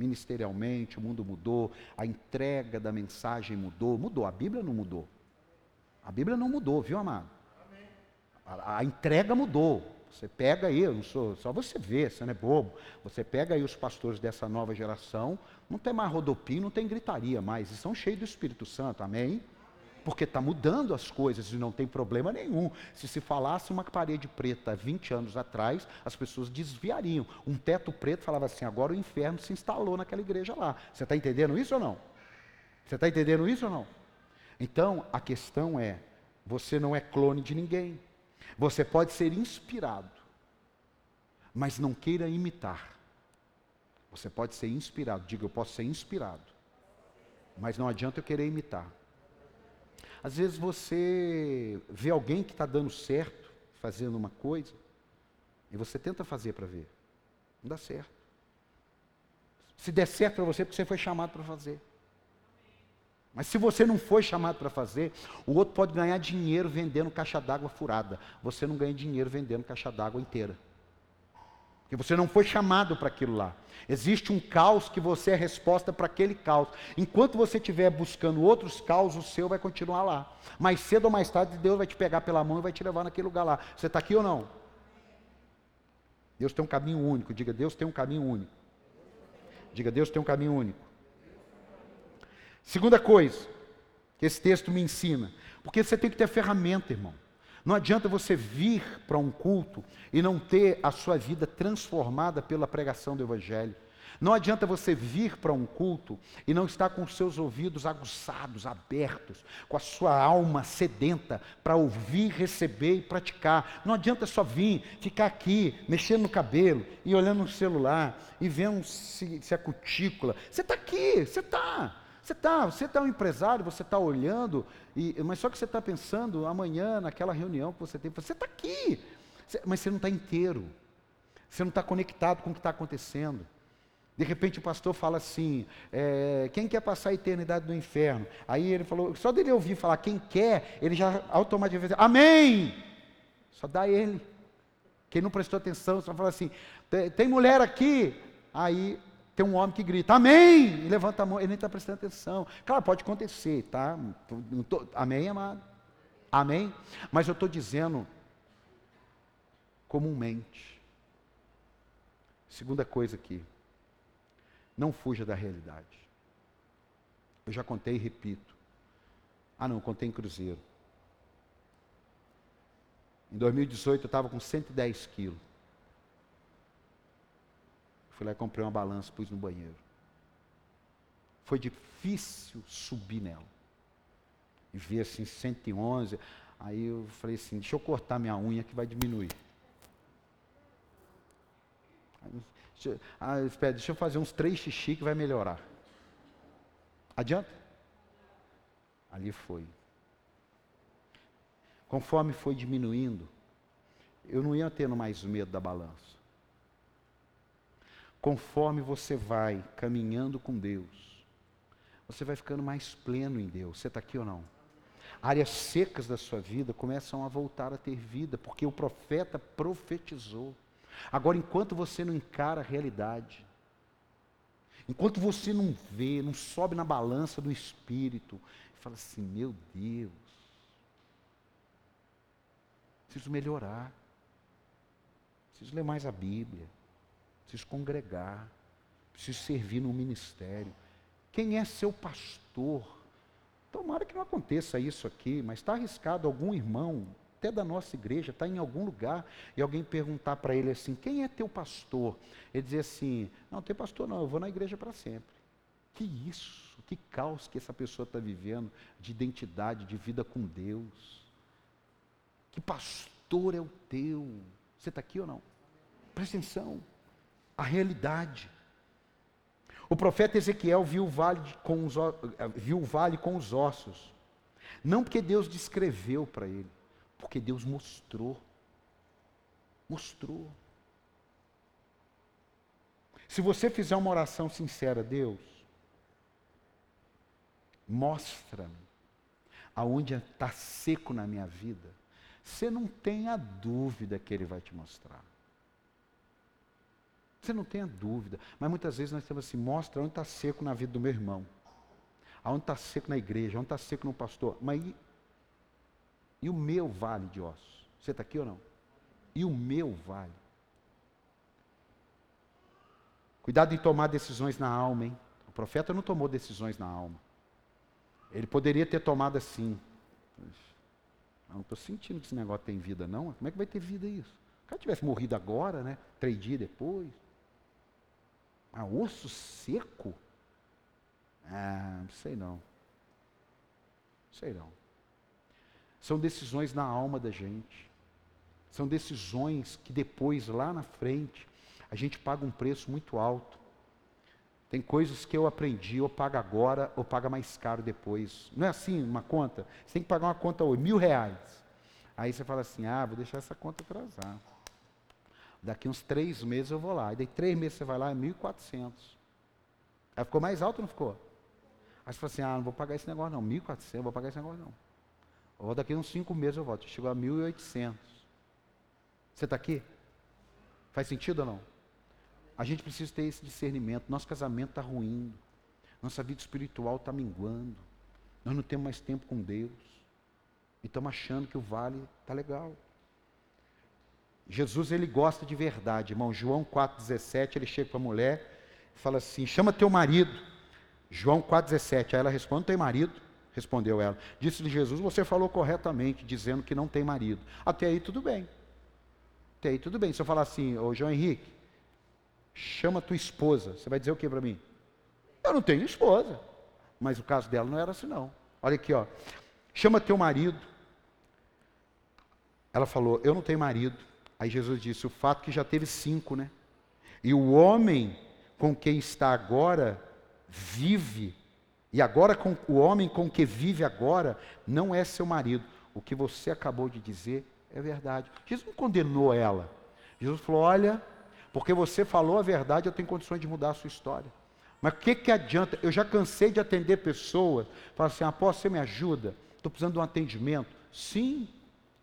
ministerialmente, o mundo mudou, a entrega da mensagem mudou, mudou, a Bíblia não mudou. A Bíblia não mudou, viu, amado? A, a entrega mudou. Você pega aí, eu não sou, só você vê, você não é bobo. Você pega aí os pastores dessa nova geração, não tem mais rodopio, não tem gritaria mais, e são cheios do Espírito Santo, amém? Porque está mudando as coisas e não tem problema nenhum. Se se falasse uma parede preta 20 anos atrás, as pessoas desviariam. Um teto preto falava assim: agora o inferno se instalou naquela igreja lá. Você está entendendo isso ou não? Você está entendendo isso ou não? Então, a questão é: você não é clone de ninguém. Você pode ser inspirado, mas não queira imitar. Você pode ser inspirado. Diga, eu posso ser inspirado, mas não adianta eu querer imitar. Às vezes você vê alguém que está dando certo, fazendo uma coisa, e você tenta fazer para ver. Não dá certo. Se der certo para você, é porque você foi chamado para fazer. Mas se você não foi chamado para fazer, o outro pode ganhar dinheiro vendendo caixa d'água furada. Você não ganha dinheiro vendendo caixa d'água inteira. Porque você não foi chamado para aquilo lá. Existe um caos que você é resposta para aquele caos. Enquanto você estiver buscando outros caos, o seu vai continuar lá. Mais cedo ou mais tarde, Deus vai te pegar pela mão e vai te levar naquele lugar lá. Você está aqui ou não? Deus tem um caminho único. Diga, Deus tem um caminho único. Diga, Deus tem um caminho único. Segunda coisa que esse texto me ensina, porque você tem que ter ferramenta, irmão. Não adianta você vir para um culto e não ter a sua vida transformada pela pregação do Evangelho. Não adianta você vir para um culto e não estar com os seus ouvidos aguçados, abertos, com a sua alma sedenta para ouvir, receber e praticar. Não adianta só vir, ficar aqui, mexendo no cabelo e olhando no celular e vendo se, se a cutícula. Você está aqui, você está. Você está você tá um empresário, você está olhando, e, mas só que você está pensando amanhã naquela reunião que você tem. Você está aqui, você, mas você não está inteiro. Você não está conectado com o que está acontecendo. De repente o pastor fala assim: é, quem quer passar a eternidade no inferno? Aí ele falou, só dele ouvir falar quem quer, ele já automaticamente Amém! Só dá ele. Quem não prestou atenção, só fala assim: tem, tem mulher aqui? Aí tem um homem que grita, amém, e levanta a mão, ele nem está prestando atenção. Claro, pode acontecer, tá? Tô, amém, amado? Amém? Mas eu estou dizendo comumente. Segunda coisa aqui, não fuja da realidade. Eu já contei e repito. Ah, não, contei em Cruzeiro. Em 2018 eu estava com 110 quilos. Fui lá e comprei uma balança, pus no banheiro. Foi difícil subir nela. E vi assim 111. Aí eu falei assim, deixa eu cortar minha unha que vai diminuir. Ah, espera, deixa eu fazer uns três xixi que vai melhorar. Adianta? Ali foi. Conforme foi diminuindo, eu não ia tendo mais medo da balança. Conforme você vai caminhando com Deus, você vai ficando mais pleno em Deus. Você está aqui ou não? Áreas secas da sua vida começam a voltar a ter vida, porque o profeta profetizou. Agora, enquanto você não encara a realidade, enquanto você não vê, não sobe na balança do espírito, fala assim: meu Deus, preciso melhorar, preciso ler mais a Bíblia preciso congregar, preciso servir no ministério. Quem é seu pastor? Tomara que não aconteça isso aqui, mas está arriscado algum irmão, até da nossa igreja, está em algum lugar, e alguém perguntar para ele assim: quem é teu pastor? Ele dizer assim: não, tem pastor não, eu vou na igreja para sempre. Que isso, que caos que essa pessoa está vivendo de identidade, de vida com Deus. Que pastor é o teu? Você está aqui ou não? Presta atenção a realidade. O profeta Ezequiel viu o vale com os, viu o vale com os ossos. Não porque Deus descreveu para ele, porque Deus mostrou. Mostrou. Se você fizer uma oração sincera, Deus, mostra-me aonde está seco na minha vida. Você não tenha dúvida que Ele vai te mostrar. Você não tenha dúvida. Mas muitas vezes nós temos assim, mostra onde está seco na vida do meu irmão. Aonde está seco na igreja, onde está seco no pastor. Mas e, e o meu vale de ossos? Você está aqui ou não? e o meu vale. Cuidado em tomar decisões na alma, hein? O profeta não tomou decisões na alma. Ele poderia ter tomado assim. Não estou sentindo que esse negócio tem vida, não. Como é que vai ter vida isso? Se o cara tivesse morrido agora, né? Três dias depois. Ah, osso seco? Ah, não sei não. Sei não. São decisões na alma da gente. São decisões que depois, lá na frente, a gente paga um preço muito alto. Tem coisas que eu aprendi, ou paga agora, ou paga mais caro depois. Não é assim uma conta? Você tem que pagar uma conta hoje, mil reais. Aí você fala assim, ah, vou deixar essa conta atrasar. Daqui uns três meses eu vou lá. E daí três meses você vai lá, é mil e quatrocentos. Aí ficou mais alto ou não ficou? Aí você fala assim, ah, não vou pagar esse negócio não, mil e quatrocentos, vou pagar esse negócio não. Ou daqui uns cinco meses eu volto. Chegou a mil e oitocentos. Você está aqui? Faz sentido ou não? A gente precisa ter esse discernimento. Nosso casamento está ruindo. Nossa vida espiritual está minguando. Nós não temos mais tempo com Deus. E estamos achando que o vale está legal. Jesus, ele gosta de verdade, irmão. João 4,17, ele chega para a mulher e fala assim: chama teu marido. João 4,17. Aí ela responde: não tem marido. Respondeu ela. Disse-lhe Jesus: Você falou corretamente, dizendo que não tem marido. Até aí tudo bem. Até aí tudo bem. Se eu falar assim, ô João Henrique, chama tua esposa. Você vai dizer o que para mim? Eu não tenho esposa. Mas o caso dela não era assim, não. Olha aqui, ó. Chama teu marido. Ela falou, eu não tenho marido. Aí Jesus disse, o fato que já teve cinco, né? E o homem com quem está agora vive. E agora com o homem com que vive agora não é seu marido. O que você acabou de dizer é verdade. Jesus não condenou ela. Jesus falou: olha, porque você falou a verdade, eu tenho condições de mudar a sua história. Mas o que, que adianta? Eu já cansei de atender pessoas. Fala assim, apóstolo, você me ajuda? Estou precisando de um atendimento. Sim,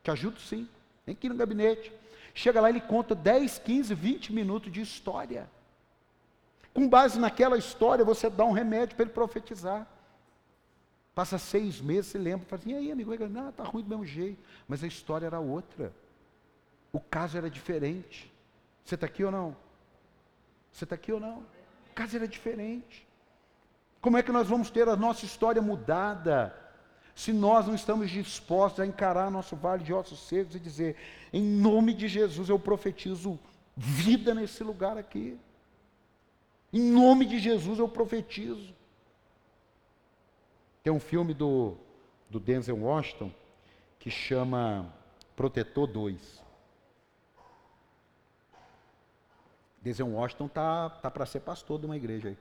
te ajudo sim. Vem aqui no gabinete. Chega lá, ele conta 10, 15, 20 minutos de história. Com base naquela história, você dá um remédio para ele profetizar. Passa seis meses, você lembra, fala assim, e aí, amigo, não, está ruim do mesmo jeito. Mas a história era outra. O caso era diferente. Você está aqui ou não? Você está aqui ou não? O caso era diferente. Como é que nós vamos ter a nossa história mudada se nós não estamos dispostos a encarar nosso vale de ossos secos e dizer: em nome de Jesus eu profetizo vida nesse lugar aqui. Em nome de Jesus eu profetizo. Tem um filme do, do Denzel Washington que chama Protetor 2. Denzel Washington tá, tá para ser pastor de uma igreja aí.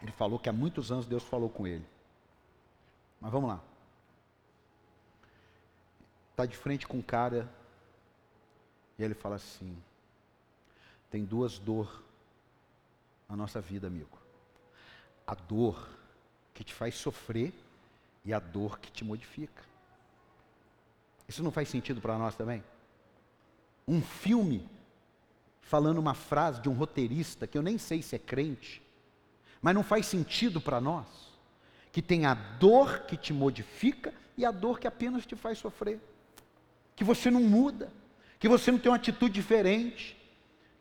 Ele falou que há muitos anos Deus falou com ele. Mas vamos lá. Está de frente com um cara e ele fala assim: tem duas dor na nossa vida, amigo. A dor que te faz sofrer e a dor que te modifica. Isso não faz sentido para nós também? Um filme falando uma frase de um roteirista que eu nem sei se é crente, mas não faz sentido para nós, que tem a dor que te modifica e a dor que apenas te faz sofrer, que você não muda, que você não tem uma atitude diferente,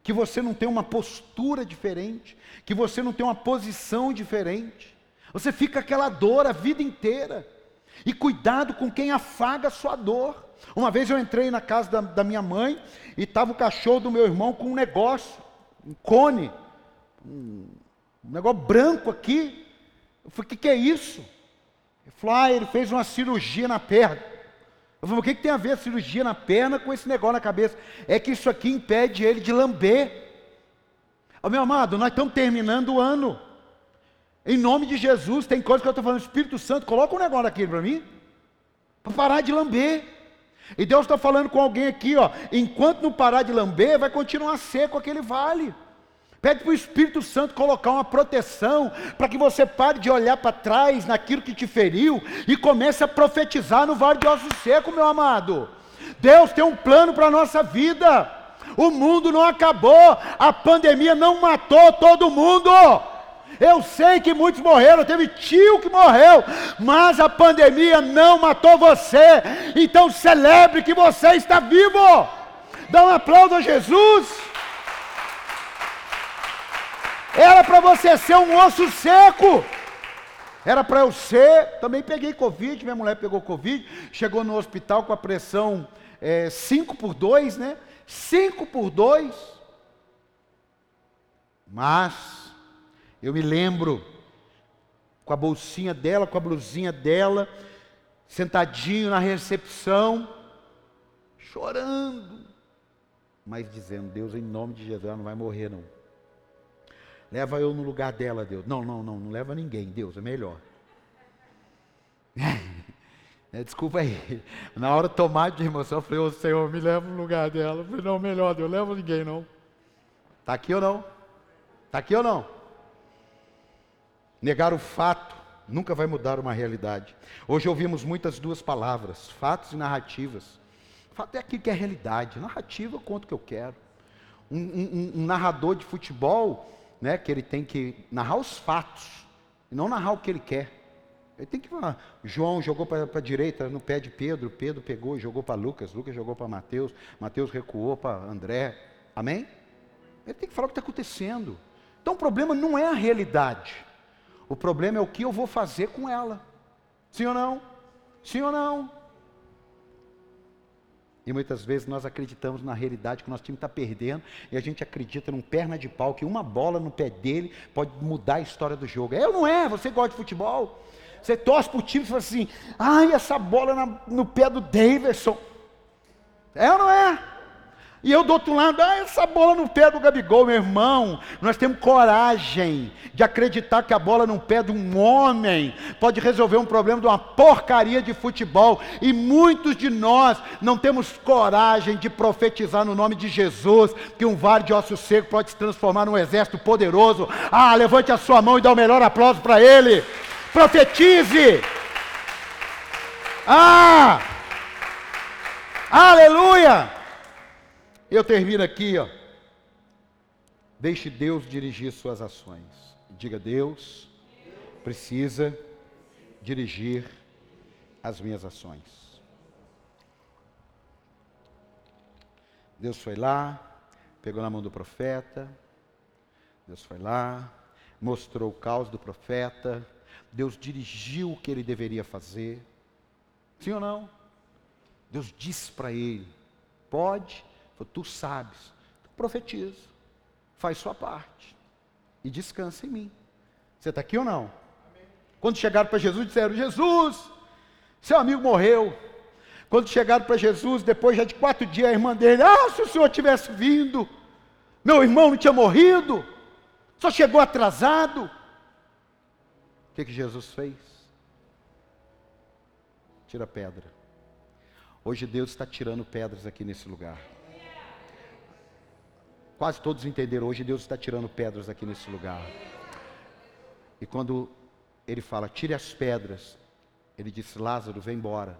que você não tem uma postura diferente, que você não tem uma posição diferente. Você fica aquela dor a vida inteira. E cuidado com quem afaga a sua dor. Uma vez eu entrei na casa da, da minha mãe e estava o cachorro do meu irmão com um negócio, um cone, um, um negócio branco aqui. Eu falei, o que, que é isso? Ele falou, ah, ele fez uma cirurgia na perna. Eu falei, o que, que tem a ver a cirurgia na perna com esse negócio na cabeça? É que isso aqui impede ele de lamber. Oh, meu amado, nós estamos terminando o ano. Em nome de Jesus, tem coisa que eu estou falando, Espírito Santo, coloca um negócio aqui para mim, para parar de lamber. E Deus está falando com alguém aqui, ó, enquanto não parar de lamber, vai continuar seco aquele vale. Pede para o Espírito Santo colocar uma proteção para que você pare de olhar para trás naquilo que te feriu e comece a profetizar no vale de ossos secos, meu amado. Deus tem um plano para a nossa vida. O mundo não acabou, a pandemia não matou todo mundo. Eu sei que muitos morreram, teve tio que morreu, mas a pandemia não matou você. Então celebre que você está vivo. Dá um aplauso a Jesus. Era para você ser um osso seco. Era para eu ser. Também peguei Covid, minha mulher pegou Covid, chegou no hospital com a pressão 5 é, por 2, né? 5 por 2. Mas eu me lembro com a bolsinha dela, com a blusinha dela, sentadinho na recepção, chorando, mas dizendo: Deus, em nome de Jesus, ela não vai morrer, não. Leva eu no lugar dela, Deus. Não, não, não, não leva ninguém, Deus, é melhor. *laughs* É, desculpa aí. Na hora de tomar de emoção, eu falei, ô Senhor, me leva no lugar dela. Eu falei, não, melhor, Deus, leva ninguém, não. Está aqui ou não? Está aqui ou não? Negar o fato nunca vai mudar uma realidade. Hoje ouvimos muitas duas palavras, fatos e narrativas. Fato é aquilo que é realidade. Narrativa eu conto o que eu quero. Um, um, um narrador de futebol, né, que ele tem que narrar os fatos, e não narrar o que ele quer. Ele tem que falar. João jogou para a direita no pé de Pedro, Pedro pegou e jogou para Lucas, Lucas jogou para Mateus, Mateus recuou para André. Amém? Ele tem que falar o que está acontecendo. Então o problema não é a realidade. O problema é o que eu vou fazer com ela. Sim ou não? Sim ou não? E muitas vezes nós acreditamos na realidade que o nosso time está perdendo e a gente acredita num perna de pau que uma bola no pé dele pode mudar a história do jogo. É ou não é? Você gosta de futebol? Você torce para o time e fala assim: ai, essa bola na, no pé do Davidson. É ou não é? E eu do outro lado, ah, essa bola no pé do Gabigol, meu irmão. Nós temos coragem de acreditar que a bola no pé de um homem pode resolver um problema de uma porcaria de futebol. E muitos de nós não temos coragem de profetizar no nome de Jesus que um vale de osso seco pode se transformar num exército poderoso. Ah, levante a sua mão e dá o melhor aplauso para ele. Profetize. Ah! Aleluia! Eu termino aqui, ó. Deixe Deus dirigir suas ações. Diga, Deus precisa dirigir as minhas ações. Deus foi lá, pegou na mão do profeta. Deus foi lá, mostrou o caos do profeta. Deus dirigiu o que ele deveria fazer. Sim ou não? Deus disse para ele: pode tu sabes, profetiza, faz sua parte e descansa em mim. Você está aqui ou não? Amém. Quando chegaram para Jesus, disseram: Jesus, seu amigo morreu. Quando chegaram para Jesus, depois já de quatro dias, a irmã dele: Ah, se o senhor tivesse vindo, meu irmão não tinha morrido, só chegou atrasado. O que, que Jesus fez? Tira pedra. Hoje Deus está tirando pedras aqui nesse lugar. Quase todos entenderam. Hoje Deus está tirando pedras aqui nesse lugar. E quando ele fala, tire as pedras, ele disse: Lázaro, vem embora.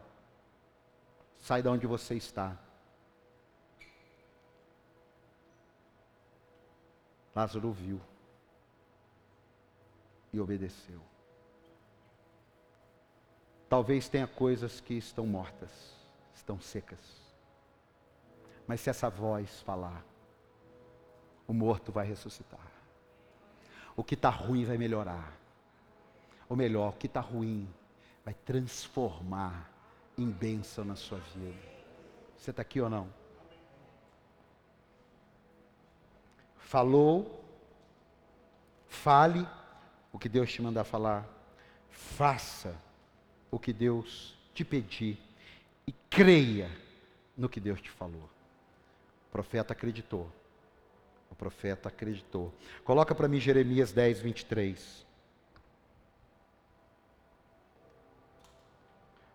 Sai de onde você está. Lázaro ouviu e obedeceu. Talvez tenha coisas que estão mortas, estão secas. Mas se essa voz falar, o morto vai ressuscitar. O que está ruim vai melhorar. Ou melhor, o que está ruim vai transformar em bênção na sua vida. Você está aqui ou não? Falou, fale o que Deus te mandar falar, faça o que Deus te pedir e creia no que Deus te falou. O profeta acreditou profeta acreditou. Coloca para mim Jeremias 10, 23.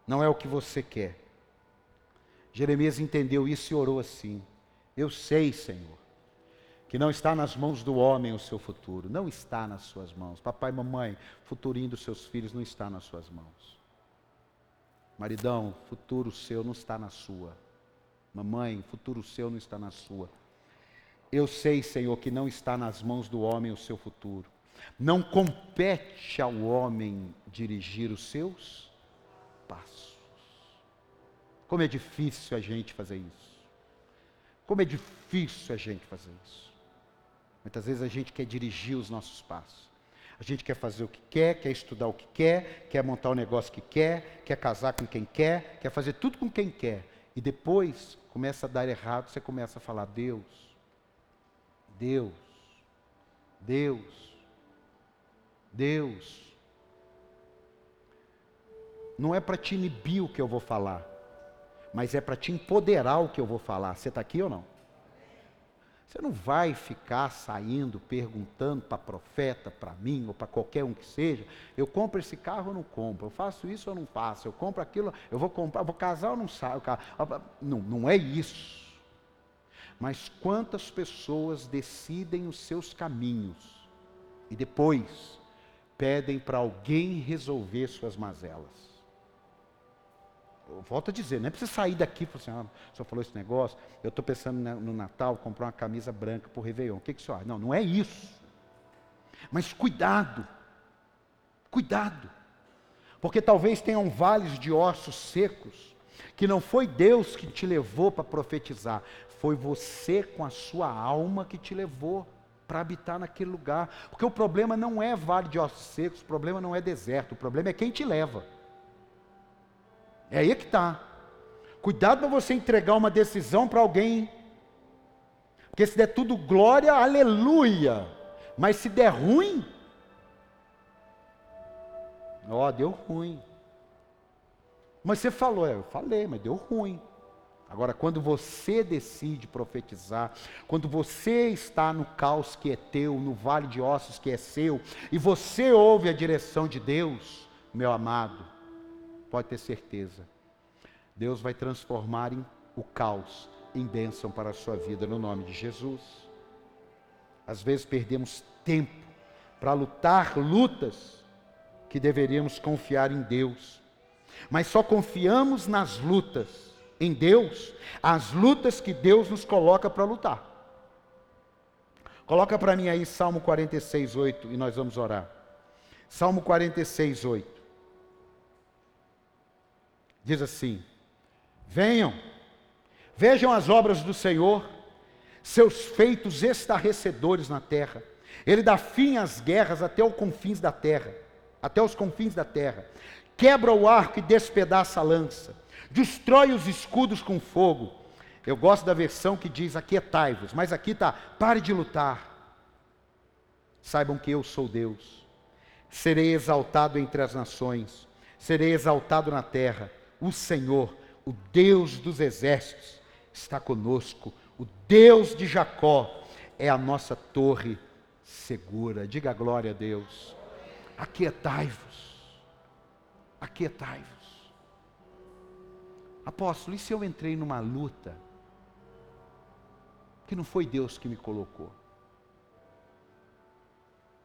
Não é o que você quer. Jeremias entendeu isso e orou assim: Eu sei, Senhor, que não está nas mãos do homem o seu futuro, não está nas suas mãos. Papai e mamãe, futurinho dos seus filhos não está nas suas mãos. Maridão, futuro seu não está na sua. Mamãe, futuro seu não está na sua. Eu sei, Senhor, que não está nas mãos do homem o seu futuro. Não compete ao homem dirigir os seus passos. Como é difícil a gente fazer isso. Como é difícil a gente fazer isso. Muitas vezes a gente quer dirigir os nossos passos. A gente quer fazer o que quer, quer estudar o que quer, quer montar o negócio que quer, quer casar com quem quer, quer fazer tudo com quem quer. E depois começa a dar errado, você começa a falar: Deus, Deus, Deus, Deus. Não é para te inibir o que eu vou falar, mas é para te empoderar o que eu vou falar. Você está aqui ou não? Você não vai ficar saindo perguntando para profeta, para mim ou para qualquer um que seja, eu compro esse carro ou não compro, eu faço isso ou não faço, eu compro aquilo, eu vou comprar, vou casar ou não saio. Não, não é isso. Mas quantas pessoas decidem os seus caminhos e depois pedem para alguém resolver suas mazelas? eu volto a dizer, não é para você sair daqui e falar assim, ah, o senhor falou esse negócio, eu estou pensando no Natal comprar uma camisa branca para o Réveillon. O que, que o senhor acha? Não, não é isso. Mas cuidado, cuidado. Porque talvez tenham vales de ossos secos, que não foi Deus que te levou para profetizar, foi você com a sua alma que te levou para habitar naquele lugar. Porque o problema não é vale de ossos secos, o problema não é deserto, o problema é quem te leva. É aí que está. Cuidado para você entregar uma decisão para alguém. Porque se der tudo glória, aleluia. Mas se der ruim, ó, deu ruim. Mas você falou, é, eu falei, mas deu ruim. Agora, quando você decide profetizar, quando você está no caos que é teu, no vale de ossos que é seu, e você ouve a direção de Deus, meu amado, pode ter certeza. Deus vai transformar em, o caos em bênção para a sua vida, no nome de Jesus. Às vezes perdemos tempo para lutar lutas que deveríamos confiar em Deus, mas só confiamos nas lutas em Deus, as lutas que Deus nos coloca para lutar. Coloca para mim aí Salmo 46, 8 e nós vamos orar. Salmo 46, 8. Diz assim: Venham, vejam as obras do Senhor, seus feitos estarrecedores na terra. Ele dá fim às guerras até os confins da terra, até os confins da terra. Quebra o arco e despedaça a lança. Destrói os escudos com fogo. Eu gosto da versão que diz aquietai-vos, mas aqui está, pare de lutar. Saibam que eu sou Deus. Serei exaltado entre as nações, serei exaltado na terra o Senhor, o Deus dos exércitos, está conosco. O Deus de Jacó é a nossa torre segura. Diga glória a Deus. Aquietai-vos. Aquietai-vos. Apóstolo, e se eu entrei numa luta que não foi Deus que me colocou?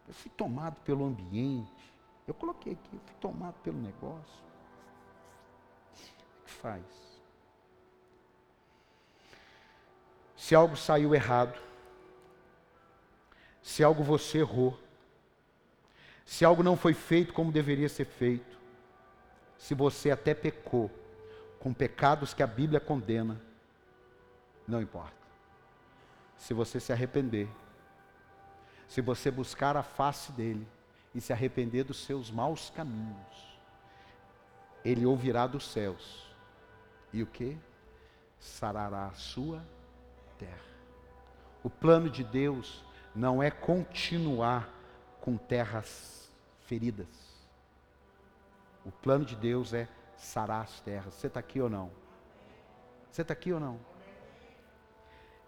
Eu fui tomado pelo ambiente. Eu coloquei aqui, eu fui tomado pelo negócio faz. Se algo saiu errado, se algo você errou, se algo não foi feito como deveria ser feito, se você até pecou com pecados que a Bíblia condena, não importa. Se você se arrepender, se você buscar a face dele e se arrepender dos seus maus caminhos, ele ouvirá dos céus e o que? Sarará a sua terra. O plano de Deus não é continuar com terras feridas. O plano de Deus é sarar as terras. Você está aqui ou não? Você está aqui ou não?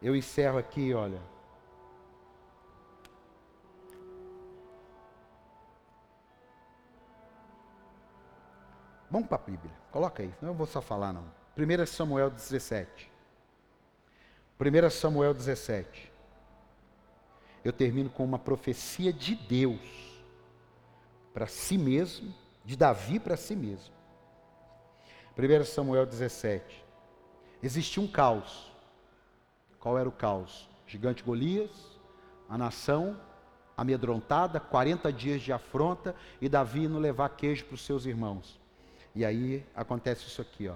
Eu encerro aqui, olha. Vamos para a Bíblia. Coloca aí, não vou só falar não. 1 Samuel 17. 1 Samuel 17. Eu termino com uma profecia de Deus para si mesmo, de Davi para si mesmo. 1 Samuel 17. Existia um caos. Qual era o caos? Gigante Golias, a nação amedrontada, 40 dias de afronta e Davi indo levar queijo para os seus irmãos. E aí acontece isso aqui, ó.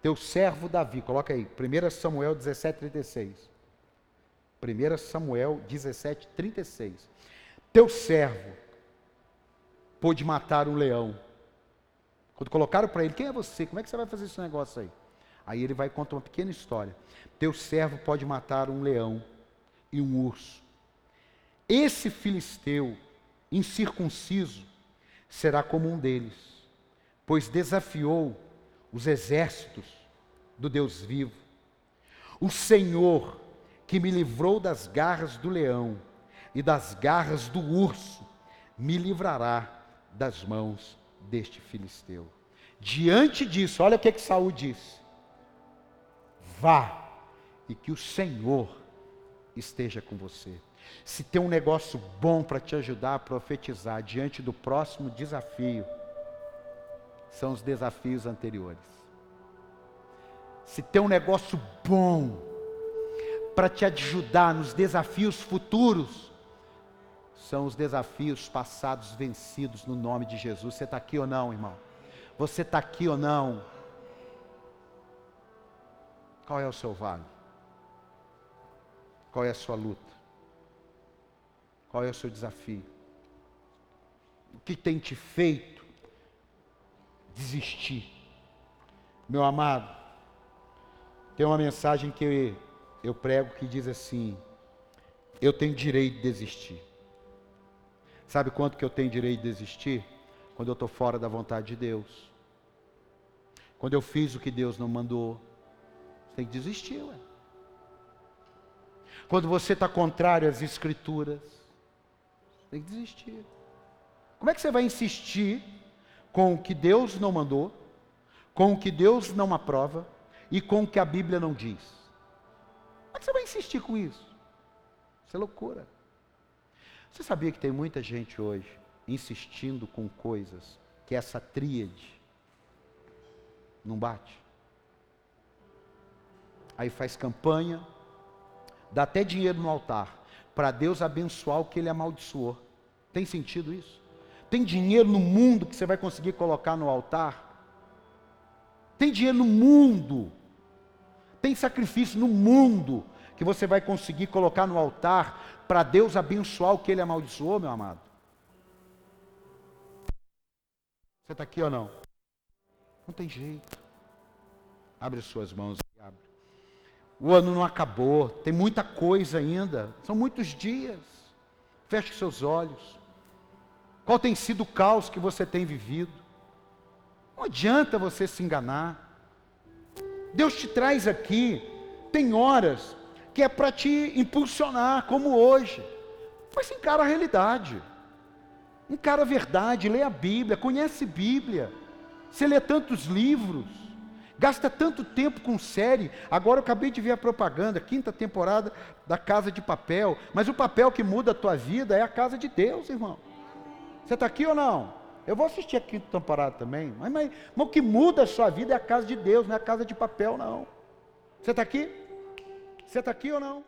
Teu servo Davi, coloca aí, 1 Samuel 17, 36. 1 Samuel 17, 36. Teu servo pôde matar um leão. Quando colocaram para ele, quem é você? Como é que você vai fazer esse negócio aí? Aí ele vai contar uma pequena história. Teu servo pode matar um leão e um urso. Esse filisteu incircunciso será como um deles, pois desafiou os exércitos do Deus vivo. O Senhor que me livrou das garras do leão e das garras do urso, me livrará das mãos deste filisteu. Diante disso, olha o que que Saul disse: Vá e que o Senhor esteja com você. Se tem um negócio bom para te ajudar a profetizar diante do próximo desafio, são os desafios anteriores. Se tem um negócio bom para te ajudar nos desafios futuros são os desafios passados vencidos no nome de Jesus. Você está aqui ou não, irmão? Você está aqui ou não? Qual é o seu vale? Qual é a sua luta? Qual é o seu desafio? O que tem te feito desistir? Meu amado, tem uma mensagem que eu prego que diz assim: eu tenho direito de desistir. Sabe quanto que eu tenho direito de desistir? Quando eu estou fora da vontade de Deus. Quando eu fiz o que Deus não mandou. Você tem que desistir, ué. Quando você está contrário às escrituras, tem que desistir. Como é que você vai insistir com o que Deus não mandou, com o que Deus não aprova e com o que a Bíblia não diz? que você vai insistir com isso? Isso é loucura. Você sabia que tem muita gente hoje insistindo com coisas que essa tríade não bate? Aí faz campanha, dá até dinheiro no altar, para Deus abençoar o que ele amaldiçoou. Tem sentido isso? Tem dinheiro no mundo que você vai conseguir colocar no altar? Tem dinheiro no mundo. Tem sacrifício no mundo que você vai conseguir colocar no altar para Deus abençoar o que ele amaldiçoou, meu amado? Você está aqui ou não? Não tem jeito. Abre as suas mãos abre. O ano não acabou, tem muita coisa ainda, são muitos dias. Feche seus olhos. Qual tem sido o caos que você tem vivido? Não adianta você se enganar. Deus te traz aqui, tem horas que é para te impulsionar, como hoje. Mas encara a realidade, encara a verdade, lê a Bíblia, conhece Bíblia. Você lê tantos livros, gasta tanto tempo com série. Agora eu acabei de ver a propaganda, quinta temporada da Casa de Papel. Mas o papel que muda a tua vida é a casa de Deus, irmão. Você está aqui ou não? Eu vou assistir a quinta temporada também. Mas, mas, mas o que muda a sua vida é a casa de Deus, não é a casa de papel, não. Você está aqui? Você está aqui ou não?